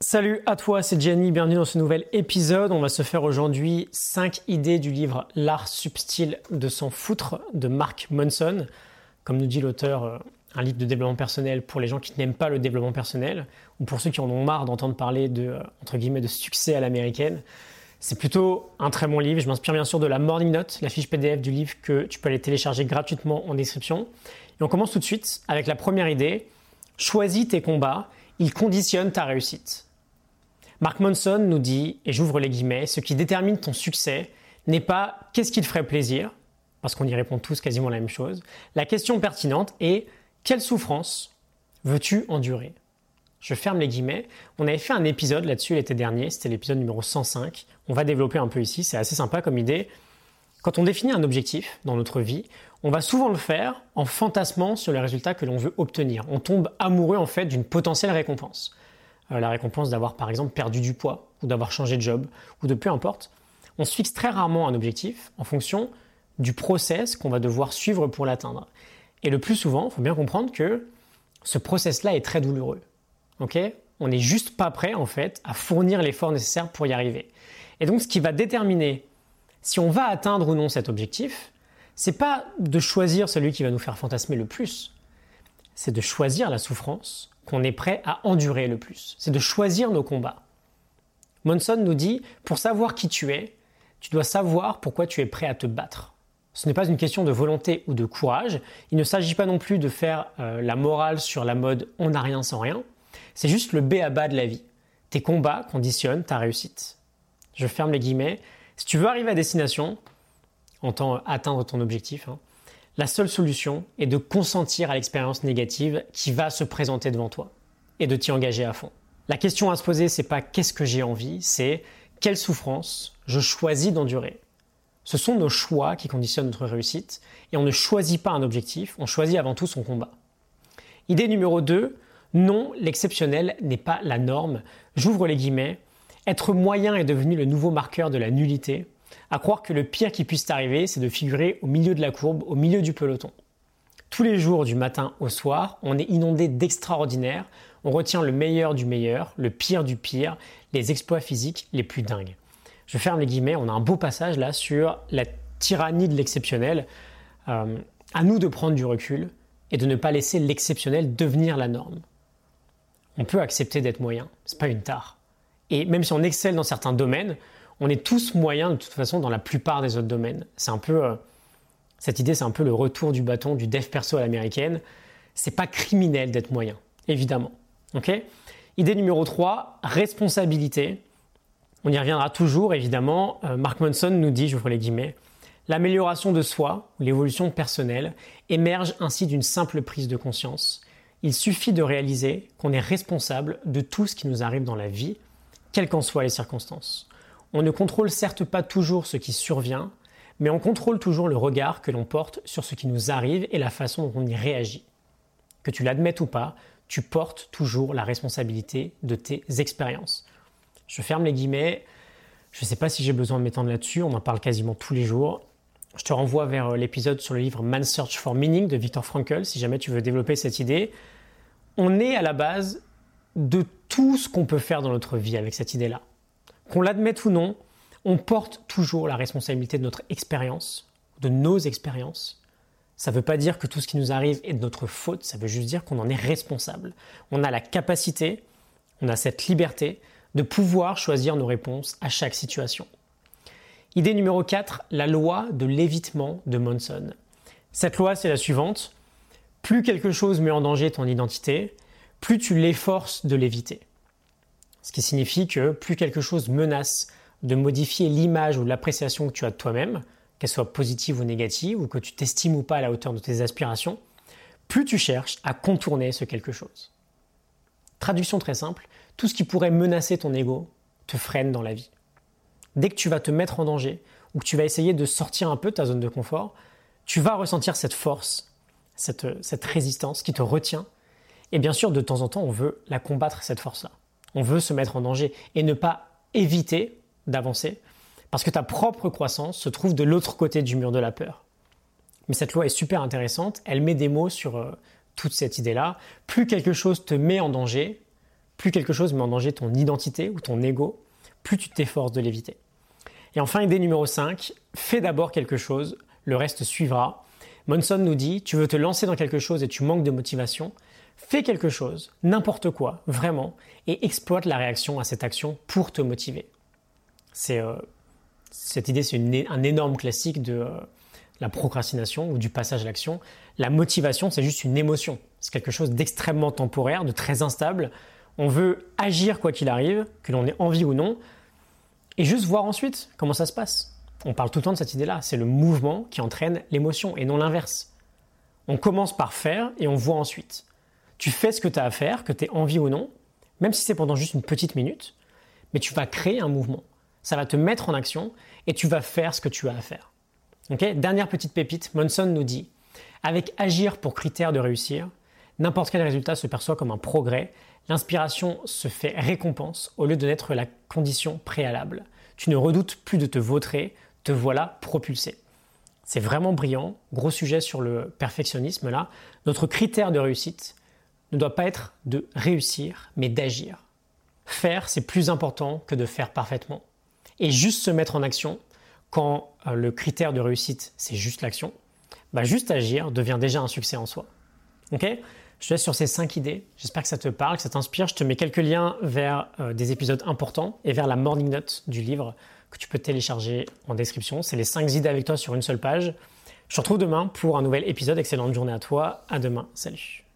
Salut à toi, c'est Jenny, bienvenue dans ce nouvel épisode. On va se faire aujourd'hui 5 idées du livre L'art subtil de s'en foutre de Mark Monson. Comme nous dit l'auteur, euh, un livre de développement personnel pour les gens qui n'aiment pas le développement personnel ou pour ceux qui en ont marre d'entendre parler de, euh, entre guillemets, de succès à l'américaine. C'est plutôt un très bon livre. Je m'inspire bien sûr de la Morning Note, la fiche PDF du livre que tu peux aller télécharger gratuitement en description. Et on commence tout de suite avec la première idée. Choisis tes combats, ils conditionnent ta réussite. Mark Monson nous dit, et j'ouvre les guillemets, ce qui détermine ton succès n'est pas qu'est-ce qui te ferait plaisir, parce qu'on y répond tous quasiment la même chose. La question pertinente est quelle souffrance veux-tu endurer? Je ferme les guillemets. On avait fait un épisode là-dessus l'été dernier, c'était l'épisode numéro 105. On va développer un peu ici, c'est assez sympa comme idée. Quand on définit un objectif dans notre vie, on va souvent le faire en fantasmant sur les résultats que l'on veut obtenir. On tombe amoureux en fait d'une potentielle récompense. Euh, la récompense d'avoir par exemple perdu du poids ou d'avoir changé de job ou de peu importe, on se fixe très rarement un objectif en fonction du process qu'on va devoir suivre pour l'atteindre. Et le plus souvent, il faut bien comprendre que ce process-là est très douloureux. On n'est juste pas prêt en fait à fournir l'effort nécessaire pour y arriver. Et donc ce qui va déterminer si on va atteindre ou non cet objectif, c'est pas de choisir celui qui va nous faire fantasmer le plus, c'est de choisir la souffrance qu'on est prêt à endurer le plus. C'est de choisir nos combats. Monson nous dit, pour savoir qui tu es, tu dois savoir pourquoi tu es prêt à te battre. Ce n'est pas une question de volonté ou de courage. Il ne s'agit pas non plus de faire euh, la morale sur la mode on n'a rien sans rien. C'est juste le B à bas de la vie. Tes combats conditionnent ta réussite. Je ferme les guillemets. Si tu veux arriver à destination, en temps atteindre ton objectif, hein, la seule solution est de consentir à l'expérience négative qui va se présenter devant toi et de t'y engager à fond. La question à se poser, c'est pas qu'est-ce que j'ai envie, c'est quelle souffrance je choisis d'endurer. Ce sont nos choix qui conditionnent notre réussite et on ne choisit pas un objectif, on choisit avant tout son combat. Idée numéro 2, non, l'exceptionnel n'est pas la norme. J'ouvre les guillemets. Être moyen est devenu le nouveau marqueur de la nullité à croire que le pire qui puisse t'arriver, c'est de figurer au milieu de la courbe, au milieu du peloton. Tous les jours, du matin au soir, on est inondé d'extraordinaire, on retient le meilleur du meilleur, le pire du pire, les exploits physiques les plus dingues. Je ferme les guillemets, on a un beau passage là sur la tyrannie de l'exceptionnel. Euh, à nous de prendre du recul et de ne pas laisser l'exceptionnel devenir la norme. On peut accepter d'être moyen, c'est pas une tare. Et même si on excelle dans certains domaines, on est tous moyens de toute façon dans la plupart des autres domaines. C'est un peu euh, cette idée, c'est un peu le retour du bâton du dev perso à l'américaine. C'est pas criminel d'être moyen, évidemment. Idée numéro 3, responsabilité. On y reviendra toujours, évidemment. Euh, Mark Monson nous dit, j'ouvre les guillemets, l'amélioration de soi, l'évolution personnelle, émerge ainsi d'une simple prise de conscience. Il suffit de réaliser qu'on est responsable de tout ce qui nous arrive dans la vie, quelles qu'en soient les circonstances. On ne contrôle certes pas toujours ce qui survient, mais on contrôle toujours le regard que l'on porte sur ce qui nous arrive et la façon dont on y réagit. Que tu l'admettes ou pas, tu portes toujours la responsabilité de tes expériences. Je ferme les guillemets. Je ne sais pas si j'ai besoin de m'étendre là-dessus, on en parle quasiment tous les jours. Je te renvoie vers euh, l'épisode sur le livre Man's Search for Meaning de Viktor Frankl si jamais tu veux développer cette idée. On est à la base de tout ce qu'on peut faire dans notre vie avec cette idée-là. Qu'on l'admette ou non, on porte toujours la responsabilité de notre expérience, de nos expériences. Ça ne veut pas dire que tout ce qui nous arrive est de notre faute, ça veut juste dire qu'on en est responsable. On a la capacité, on a cette liberté de pouvoir choisir nos réponses à chaque situation. Idée numéro 4, la loi de l'évitement de Monson. Cette loi, c'est la suivante. Plus quelque chose met en danger ton identité, plus tu l'efforces de l'éviter. Ce qui signifie que plus quelque chose menace de modifier l'image ou l'appréciation que tu as de toi-même, qu'elle soit positive ou négative, ou que tu t'estimes ou pas à la hauteur de tes aspirations, plus tu cherches à contourner ce quelque chose. Traduction très simple, tout ce qui pourrait menacer ton ego te freine dans la vie. Dès que tu vas te mettre en danger, ou que tu vas essayer de sortir un peu de ta zone de confort, tu vas ressentir cette force, cette, cette résistance qui te retient. Et bien sûr, de temps en temps, on veut la combattre, cette force-là. On veut se mettre en danger et ne pas éviter d'avancer parce que ta propre croissance se trouve de l'autre côté du mur de la peur. Mais cette loi est super intéressante, elle met des mots sur euh, toute cette idée-là. Plus quelque chose te met en danger, plus quelque chose met en danger ton identité ou ton ego, plus tu t'efforces de l'éviter. Et enfin, idée numéro 5, fais d'abord quelque chose, le reste suivra. Monson nous dit, tu veux te lancer dans quelque chose et tu manques de motivation, fais quelque chose, n'importe quoi, vraiment, et exploite la réaction à cette action pour te motiver. C'est, euh, cette idée, c'est un énorme classique de euh, la procrastination ou du passage à l'action. La motivation, c'est juste une émotion. C'est quelque chose d'extrêmement temporaire, de très instable. On veut agir quoi qu'il arrive, que l'on ait envie ou non, et juste voir ensuite comment ça se passe. On parle tout le temps de cette idée-là. C'est le mouvement qui entraîne l'émotion et non l'inverse. On commence par faire et on voit ensuite. Tu fais ce que tu as à faire, que tu aies envie ou non, même si c'est pendant juste une petite minute, mais tu vas créer un mouvement. Ça va te mettre en action et tu vas faire ce que tu as à faire. Dernière petite pépite, Monson nous dit avec agir pour critère de réussir, n'importe quel résultat se perçoit comme un progrès. L'inspiration se fait récompense au lieu de n'être la condition préalable. Tu ne redoutes plus de te vautrer, te voilà propulsé. C'est vraiment brillant, gros sujet sur le perfectionnisme là. Notre critère de réussite ne doit pas être de réussir, mais d'agir. Faire, c'est plus important que de faire parfaitement. Et juste se mettre en action, quand euh, le critère de réussite, c'est juste l'action, bah juste agir devient déjà un succès en soi. Ok? Je te laisse sur ces cinq idées. J'espère que ça te parle, que ça t'inspire. Je te mets quelques liens vers euh, des épisodes importants et vers la morning note du livre que tu peux télécharger en description. C'est les cinq idées avec toi sur une seule page. Je te retrouve demain pour un nouvel épisode. Excellente journée à toi. À demain. Salut.